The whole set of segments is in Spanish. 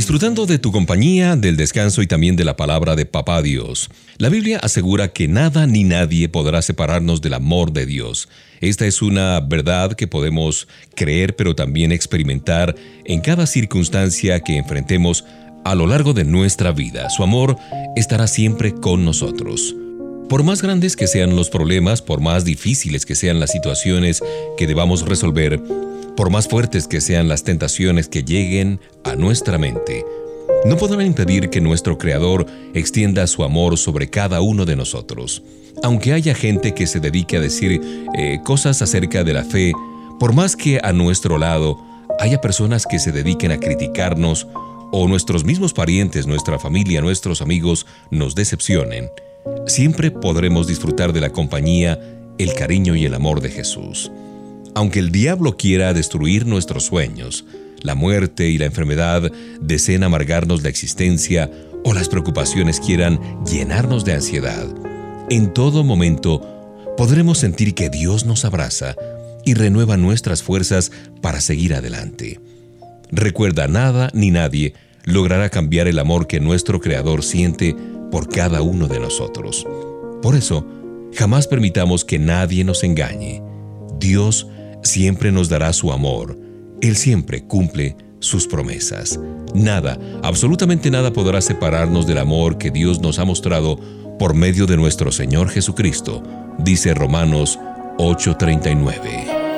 Disfrutando de tu compañía, del descanso y también de la palabra de Papá Dios. La Biblia asegura que nada ni nadie podrá separarnos del amor de Dios. Esta es una verdad que podemos creer pero también experimentar en cada circunstancia que enfrentemos a lo largo de nuestra vida. Su amor estará siempre con nosotros. Por más grandes que sean los problemas, por más difíciles que sean las situaciones que debamos resolver, por más fuertes que sean las tentaciones que lleguen a nuestra mente, no podrán impedir que nuestro Creador extienda su amor sobre cada uno de nosotros. Aunque haya gente que se dedique a decir eh, cosas acerca de la fe, por más que a nuestro lado haya personas que se dediquen a criticarnos o nuestros mismos parientes, nuestra familia, nuestros amigos nos decepcionen, siempre podremos disfrutar de la compañía, el cariño y el amor de Jesús. Aunque el diablo quiera destruir nuestros sueños, la muerte y la enfermedad deseen amargarnos la existencia o las preocupaciones quieran llenarnos de ansiedad, en todo momento podremos sentir que Dios nos abraza y renueva nuestras fuerzas para seguir adelante. Recuerda, nada ni nadie logrará cambiar el amor que nuestro Creador siente por cada uno de nosotros. Por eso, jamás permitamos que nadie nos engañe. Dios siempre nos dará su amor. Él siempre cumple sus promesas. Nada, absolutamente nada podrá separarnos del amor que Dios nos ha mostrado por medio de nuestro Señor Jesucristo, dice Romanos 8:39.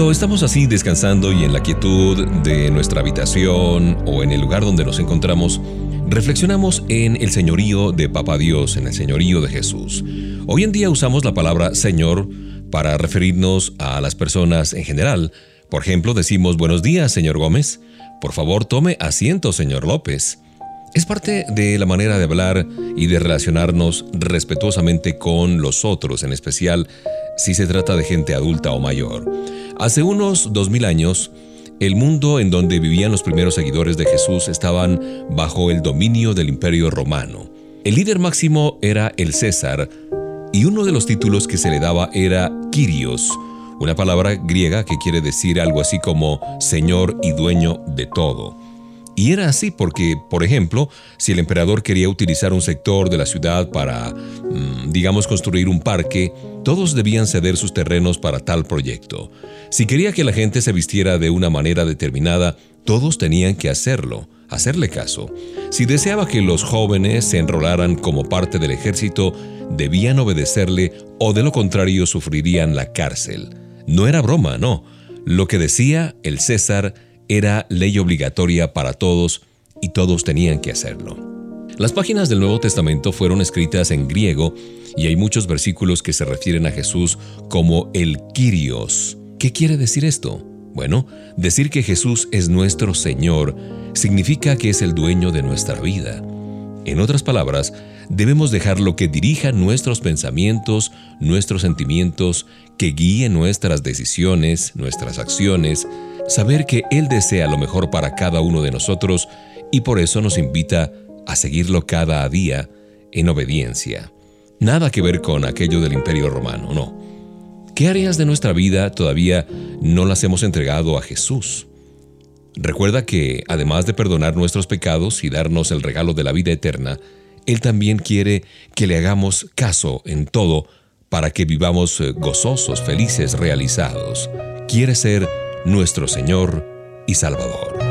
Cuando estamos así descansando y en la quietud de nuestra habitación o en el lugar donde nos encontramos, reflexionamos en el señorío de Papá Dios, en el señorío de Jesús. Hoy en día usamos la palabra Señor para referirnos a las personas en general. Por ejemplo, decimos buenos días, señor Gómez. Por favor, tome asiento, señor López. Es parte de la manera de hablar y de relacionarnos respetuosamente con los otros, en especial si se trata de gente adulta o mayor. Hace unos dos mil años, el mundo en donde vivían los primeros seguidores de Jesús estaban bajo el dominio del imperio romano. El líder máximo era el César, y uno de los títulos que se le daba era Kyrios, una palabra griega que quiere decir algo así como Señor y dueño de todo. Y era así porque, por ejemplo, si el emperador quería utilizar un sector de la ciudad para, mm, digamos, construir un parque, todos debían ceder sus terrenos para tal proyecto. Si quería que la gente se vistiera de una manera determinada, todos tenían que hacerlo, hacerle caso. Si deseaba que los jóvenes se enrolaran como parte del ejército, debían obedecerle o de lo contrario sufrirían la cárcel. No era broma, no. Lo que decía el César era ley obligatoria para todos y todos tenían que hacerlo. Las páginas del Nuevo Testamento fueron escritas en griego y hay muchos versículos que se refieren a Jesús como el Kyrios. ¿Qué quiere decir esto? Bueno, decir que Jesús es nuestro Señor significa que es el dueño de nuestra vida. En otras palabras, debemos dejarlo que dirija nuestros pensamientos, nuestros sentimientos, que guíe nuestras decisiones, nuestras acciones, saber que Él desea lo mejor para cada uno de nosotros y por eso nos invita a seguirlo cada día en obediencia. Nada que ver con aquello del imperio romano, no. ¿Qué áreas de nuestra vida todavía no las hemos entregado a Jesús? Recuerda que, además de perdonar nuestros pecados y darnos el regalo de la vida eterna, Él también quiere que le hagamos caso en todo para que vivamos eh, gozosos, felices, realizados. Quiere ser nuestro Señor y Salvador.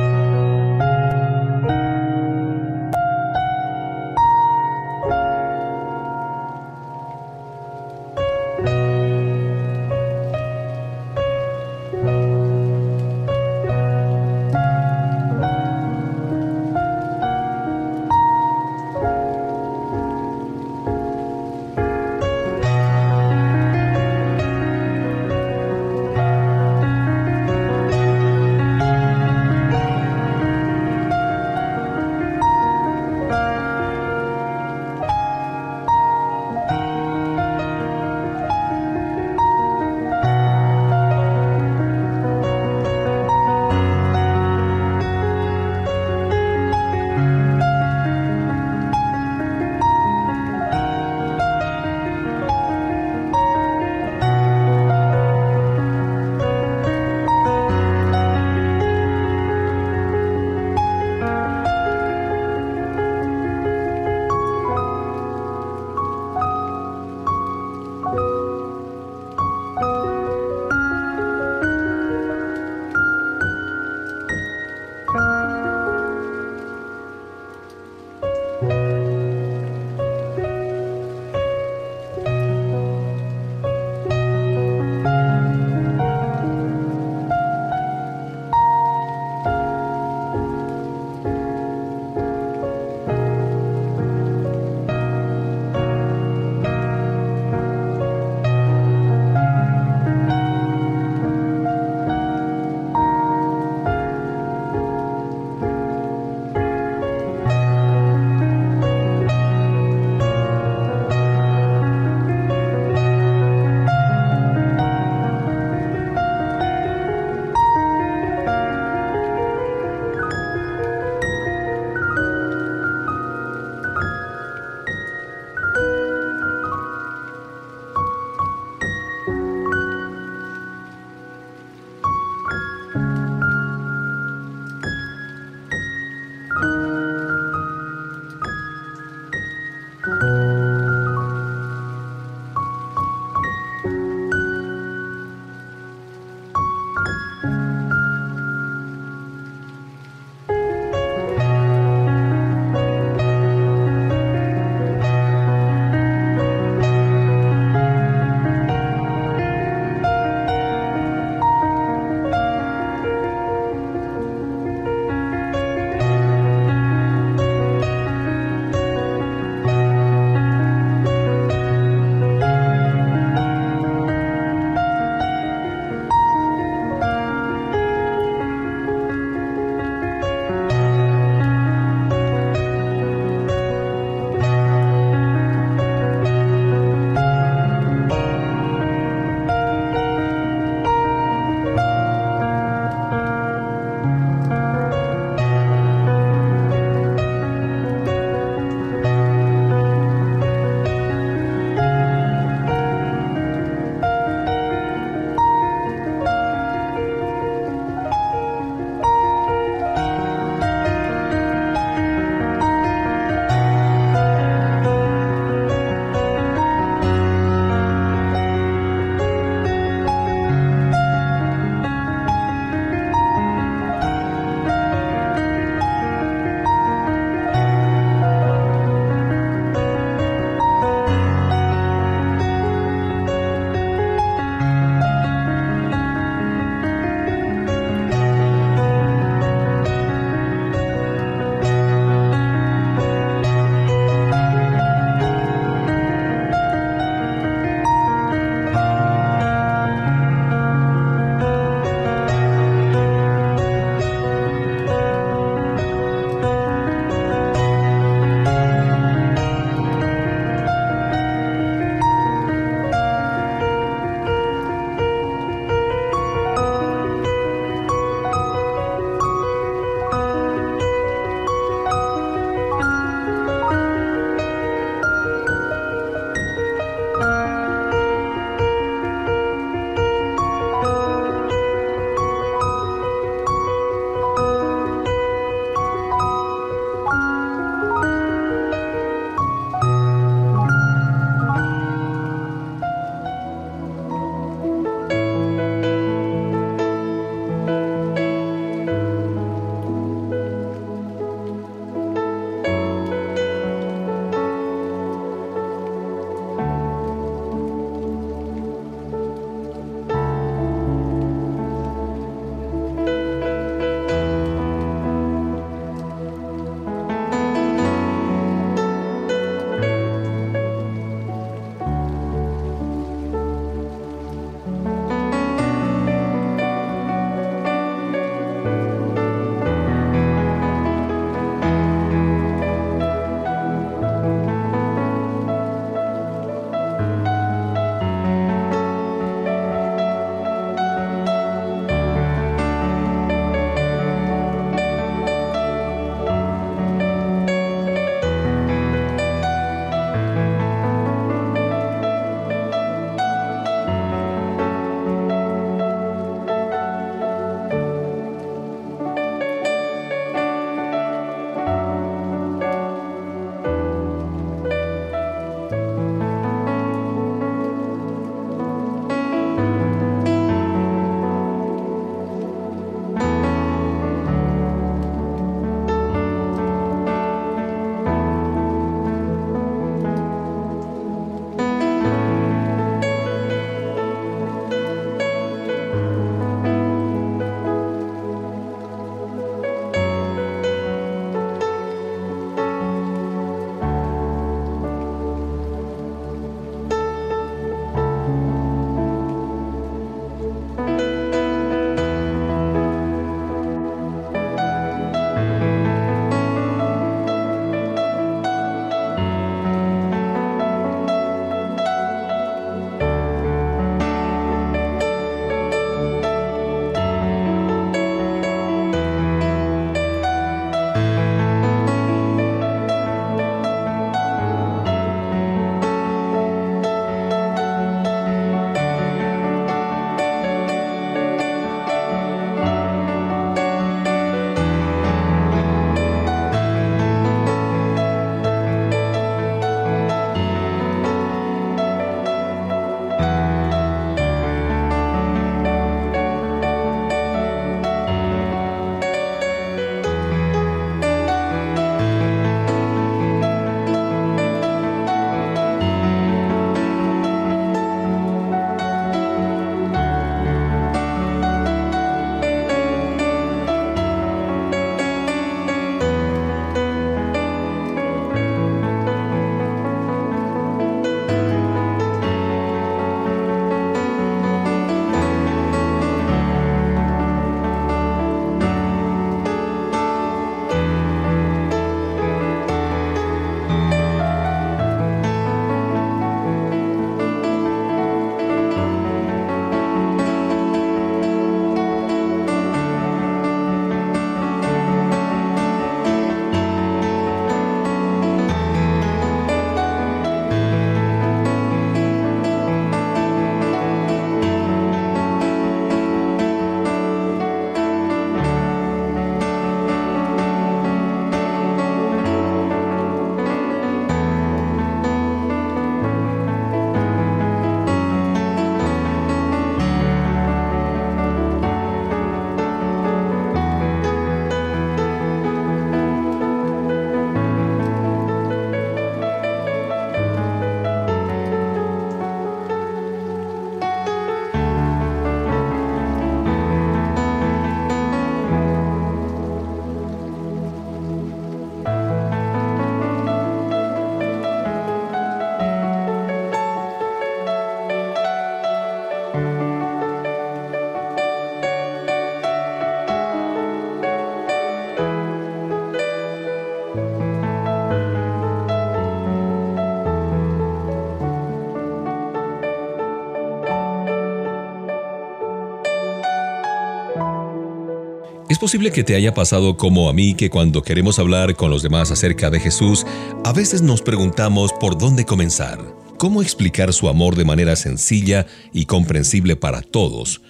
Es posible que te haya pasado como a mí que cuando queremos hablar con los demás acerca de Jesús, a veces nos preguntamos por dónde comenzar, cómo explicar su amor de manera sencilla y comprensible para todos.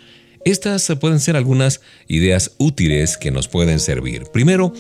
Estas pueden ser algunas ideas útiles que nos pueden servir. Primero,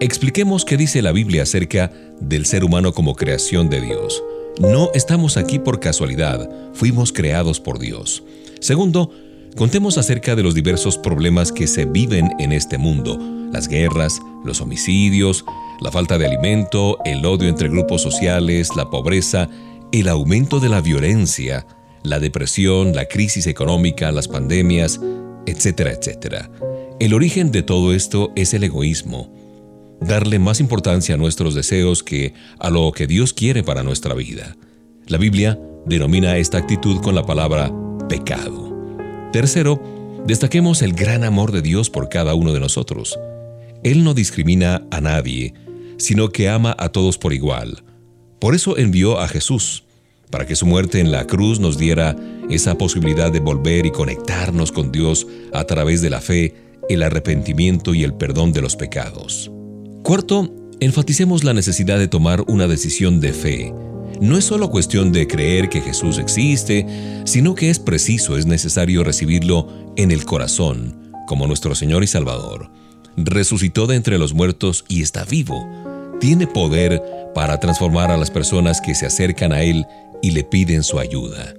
expliquemos qué dice la Biblia acerca del ser humano como creación de Dios. No estamos aquí por casualidad, fuimos creados por Dios. Segundo, contemos acerca de los diversos problemas que se viven en este mundo, las guerras, los homicidios, la falta de alimento, el odio entre grupos sociales, la pobreza, el aumento de la violencia, la depresión, la crisis económica, las pandemias, etcétera, etcétera. El origen de todo esto es el egoísmo. Darle más importancia a nuestros deseos que a lo que Dios quiere para nuestra vida. La Biblia denomina esta actitud con la palabra pecado. Tercero, destaquemos el gran amor de Dios por cada uno de nosotros. Él no discrimina a nadie, sino que ama a todos por igual. Por eso envió a Jesús, para que su muerte en la cruz nos diera esa posibilidad de volver y conectarnos con Dios a través de la fe, el arrepentimiento y el perdón de los pecados. Cuarto, enfaticemos la necesidad de tomar una decisión de fe. No es solo cuestión de creer que Jesús existe, sino que es preciso, es necesario recibirlo en el corazón, como nuestro Señor y Salvador. Resucitó de entre los muertos y está vivo. Tiene poder para transformar a las personas que se acercan a Él y le piden su ayuda.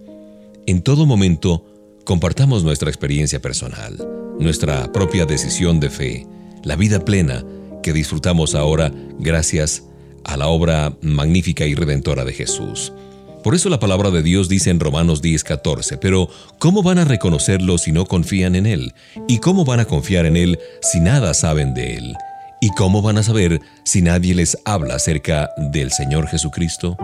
En todo momento, compartamos nuestra experiencia personal, nuestra propia decisión de fe, la vida plena que disfrutamos ahora gracias a la obra magnífica y redentora de Jesús. Por eso la palabra de Dios dice en Romanos 10:14, pero ¿cómo van a reconocerlo si no confían en Él? ¿Y cómo van a confiar en Él si nada saben de Él? ¿Y cómo van a saber si nadie les habla acerca del Señor Jesucristo?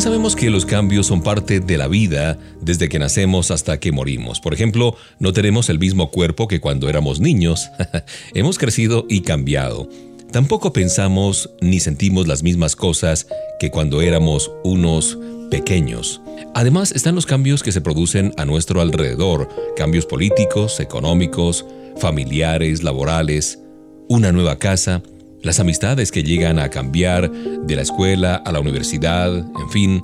Sabemos que los cambios son parte de la vida desde que nacemos hasta que morimos. Por ejemplo, no tenemos el mismo cuerpo que cuando éramos niños. Hemos crecido y cambiado. Tampoco pensamos ni sentimos las mismas cosas que cuando éramos unos pequeños. Además están los cambios que se producen a nuestro alrededor, cambios políticos, económicos, familiares, laborales, una nueva casa, las amistades que llegan a cambiar de la escuela a la universidad, en fin,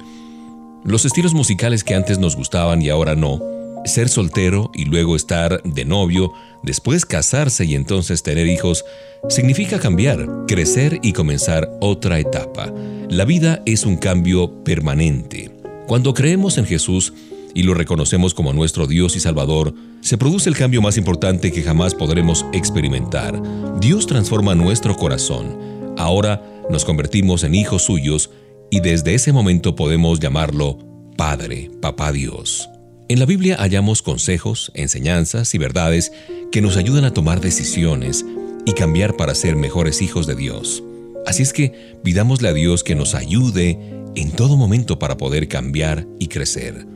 los estilos musicales que antes nos gustaban y ahora no, ser soltero y luego estar de novio, después casarse y entonces tener hijos, significa cambiar, crecer y comenzar otra etapa. La vida es un cambio permanente. Cuando creemos en Jesús y lo reconocemos como nuestro Dios y Salvador, se produce el cambio más importante que jamás podremos experimentar. Dios transforma nuestro corazón. Ahora nos convertimos en hijos suyos y desde ese momento podemos llamarlo Padre, Papá Dios. En la Biblia hallamos consejos, enseñanzas y verdades que nos ayudan a tomar decisiones y cambiar para ser mejores hijos de Dios. Así es que pidámosle a Dios que nos ayude en todo momento para poder cambiar y crecer.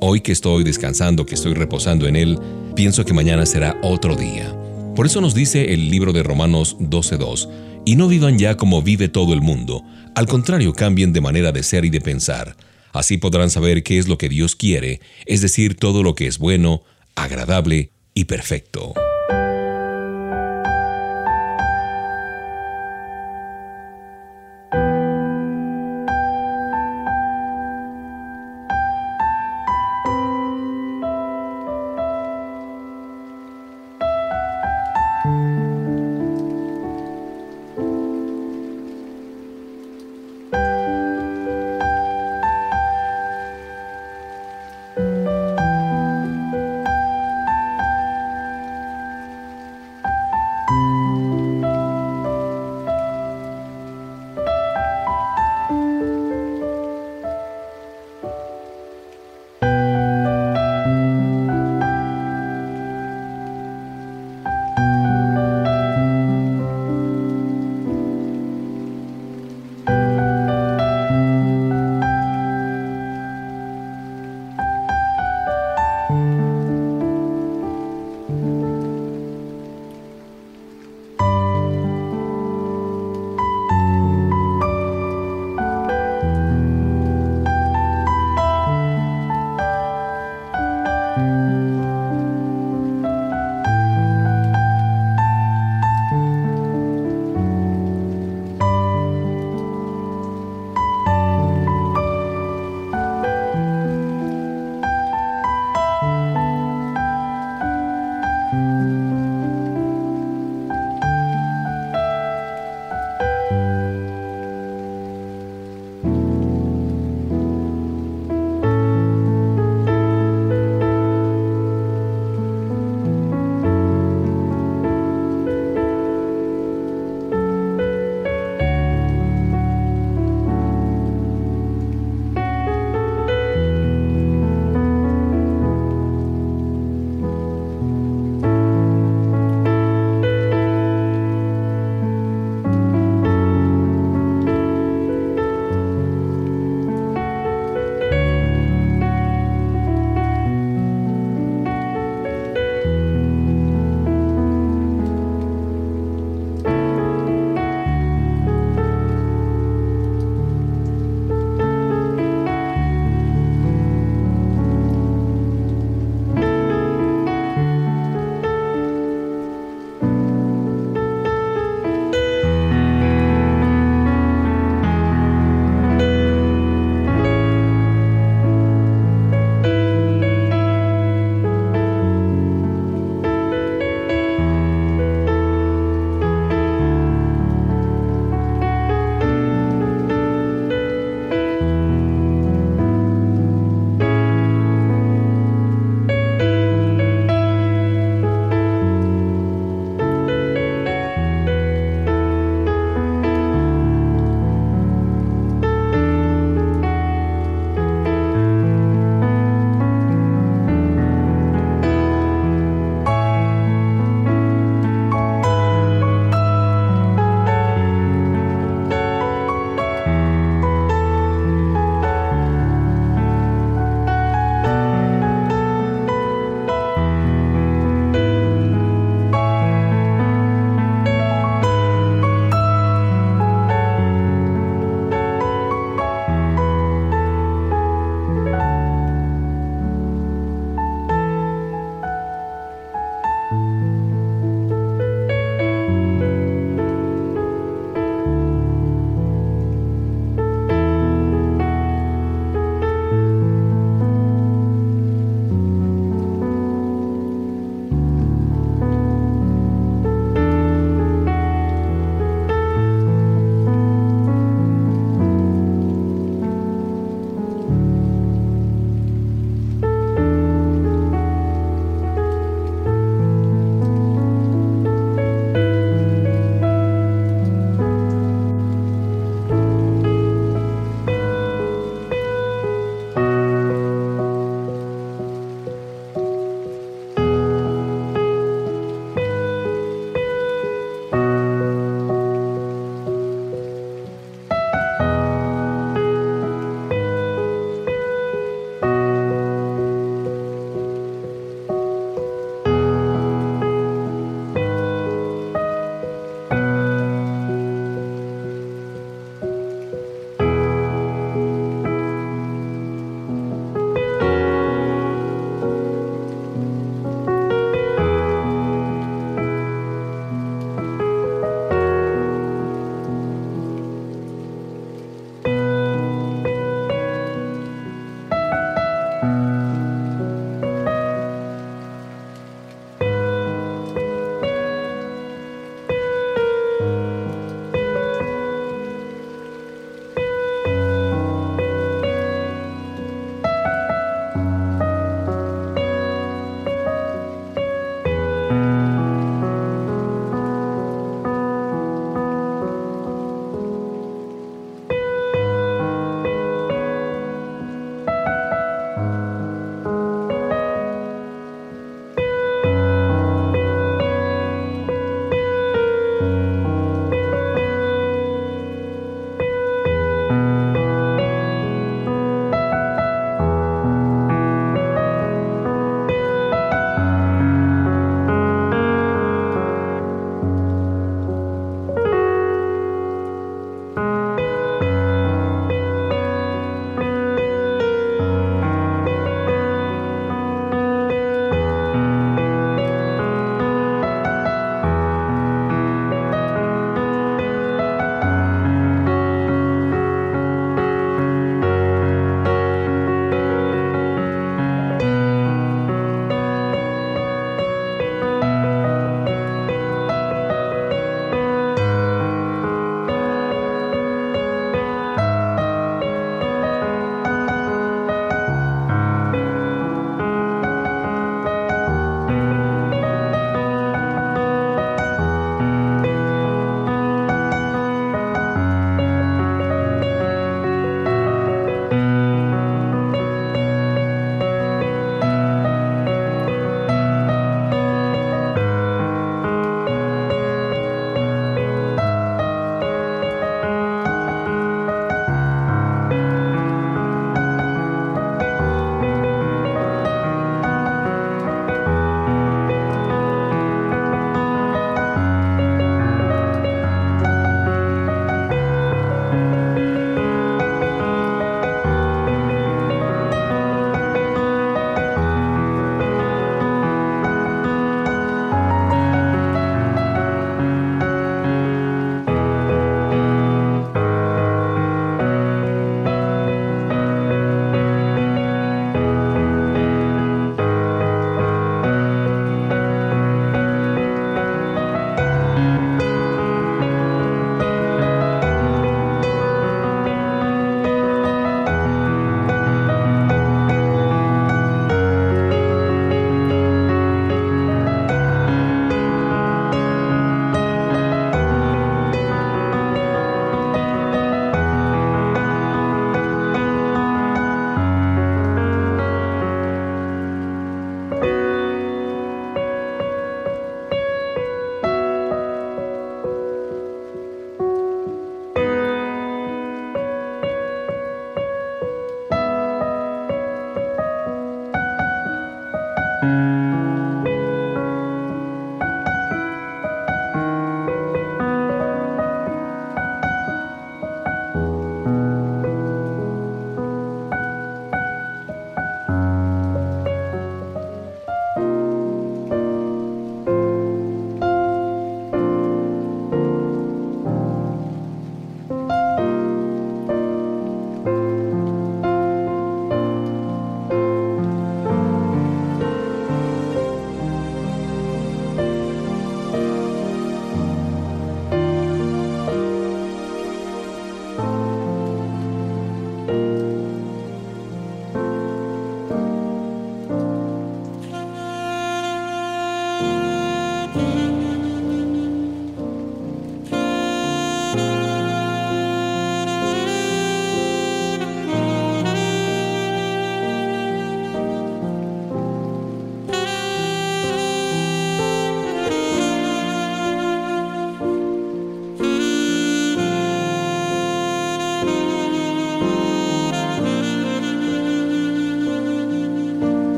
Hoy que estoy descansando, que estoy reposando en Él, pienso que mañana será otro día. Por eso nos dice el libro de Romanos 12.2, y no vivan ya como vive todo el mundo, al contrario cambien de manera de ser y de pensar Así podrán saber qué es lo que Dios quiere, es decir, todo lo que es bueno, agradable y perfecto.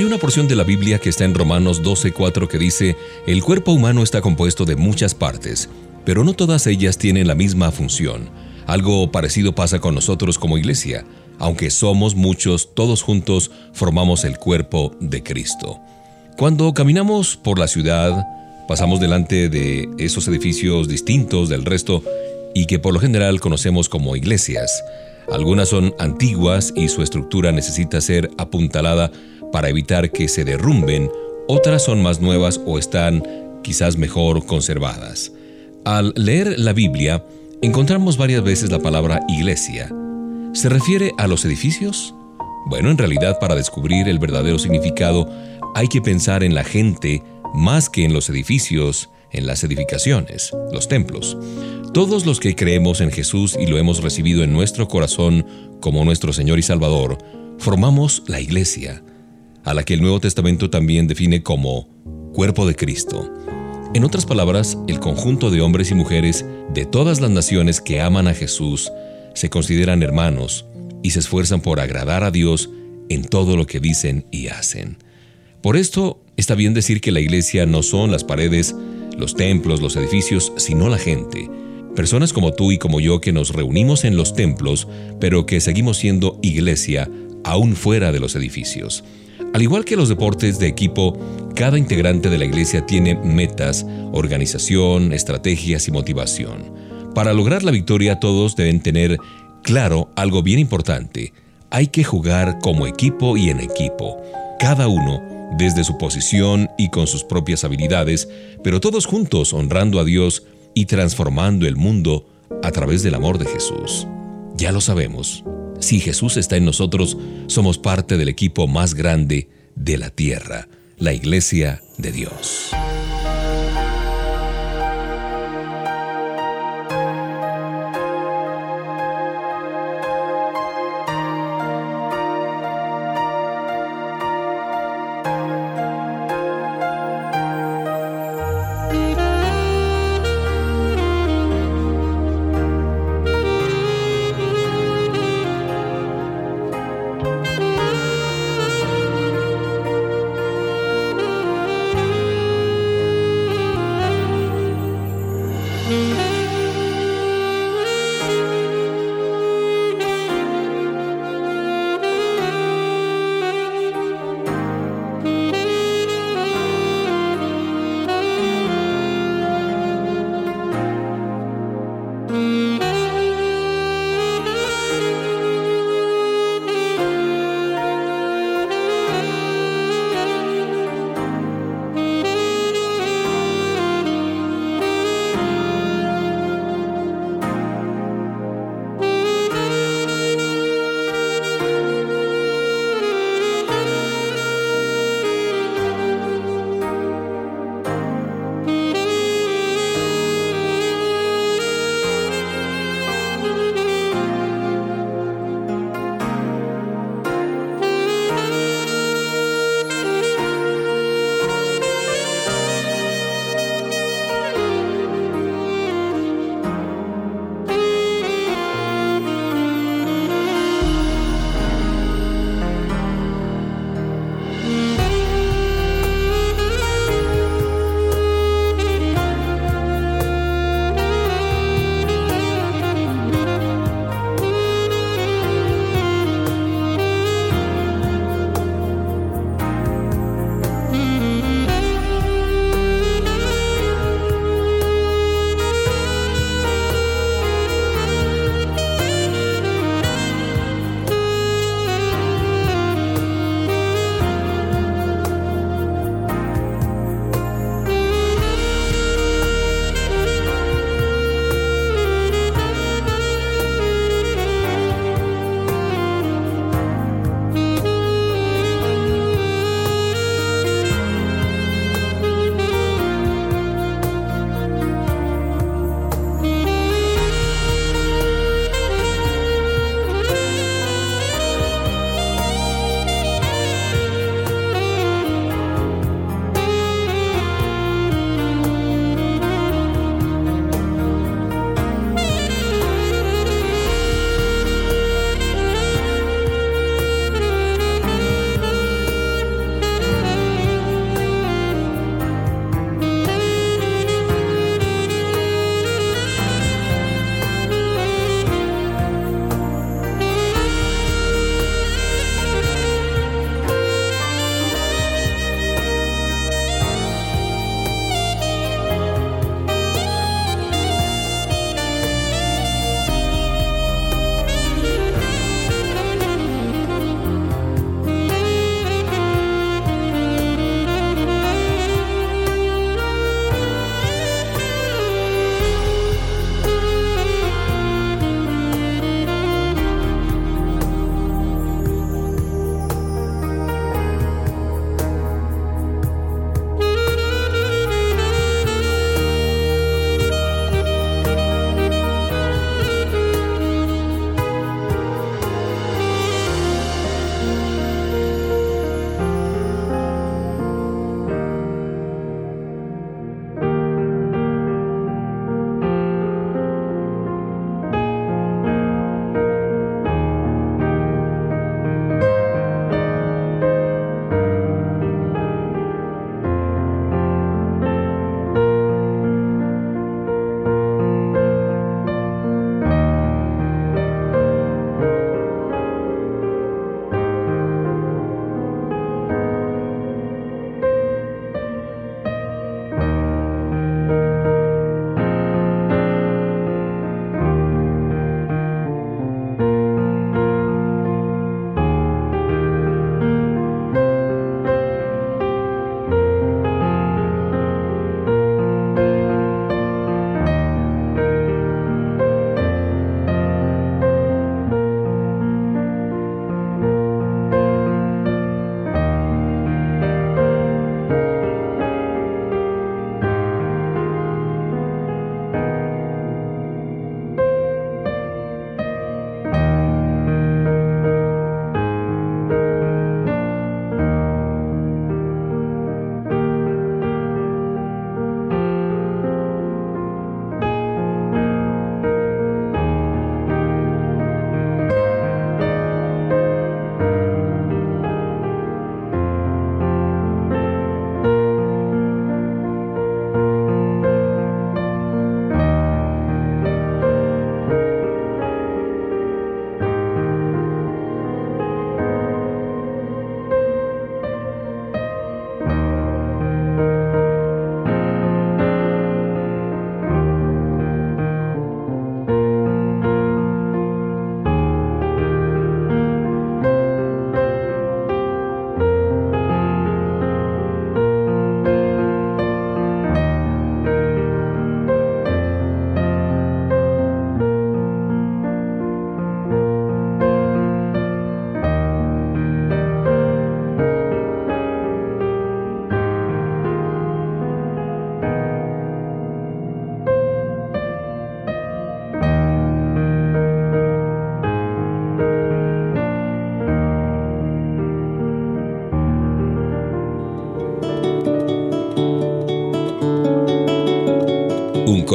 Hay una porción de la Biblia que está en Romanos 12:4 que dice, el cuerpo humano está compuesto de muchas partes, pero no todas ellas tienen la misma función. Algo parecido pasa con nosotros como iglesia. Aunque somos muchos, todos juntos formamos el cuerpo de Cristo. Cuando caminamos por la ciudad, pasamos delante de esos edificios distintos del resto y que por lo general conocemos como iglesias. Algunas son antiguas y su estructura necesita ser apuntalada para evitar que se derrumben, otras son más nuevas o están quizás mejor conservadas. Al leer la Biblia, encontramos varias veces la palabra iglesia. ¿Se refiere a los edificios? Bueno, en realidad para descubrir el verdadero significado hay que pensar en la gente más que en los edificios, en las edificaciones, los templos. Todos los que creemos en Jesús y lo hemos recibido en nuestro corazón como nuestro Señor y Salvador, formamos la iglesia, a la que el Nuevo Testamento también define como cuerpo de Cristo. En otras palabras, el conjunto de hombres y mujeres de todas las naciones que aman a Jesús se consideran hermanos y se esfuerzan por agradar a Dios en todo lo que dicen y hacen. Por esto, está bien decir que la iglesia no son las paredes, los templos, los edificios, sino la gente. Personas como tú y como yo que nos reunimos en los templos, pero que seguimos siendo iglesia aún fuera de los edificios. Al igual que los deportes de equipo, cada integrante de la iglesia tiene metas, organización, estrategias y motivación. Para lograr la victoria todos deben tener claro algo bien importante. Hay que jugar como equipo y en equipo. Cada uno desde su posición y con sus propias habilidades, pero todos juntos honrando a Dios y transformando el mundo a través del amor de Jesús. Ya lo sabemos, si Jesús está en nosotros, somos parte del equipo más grande de la tierra, la Iglesia de Dios.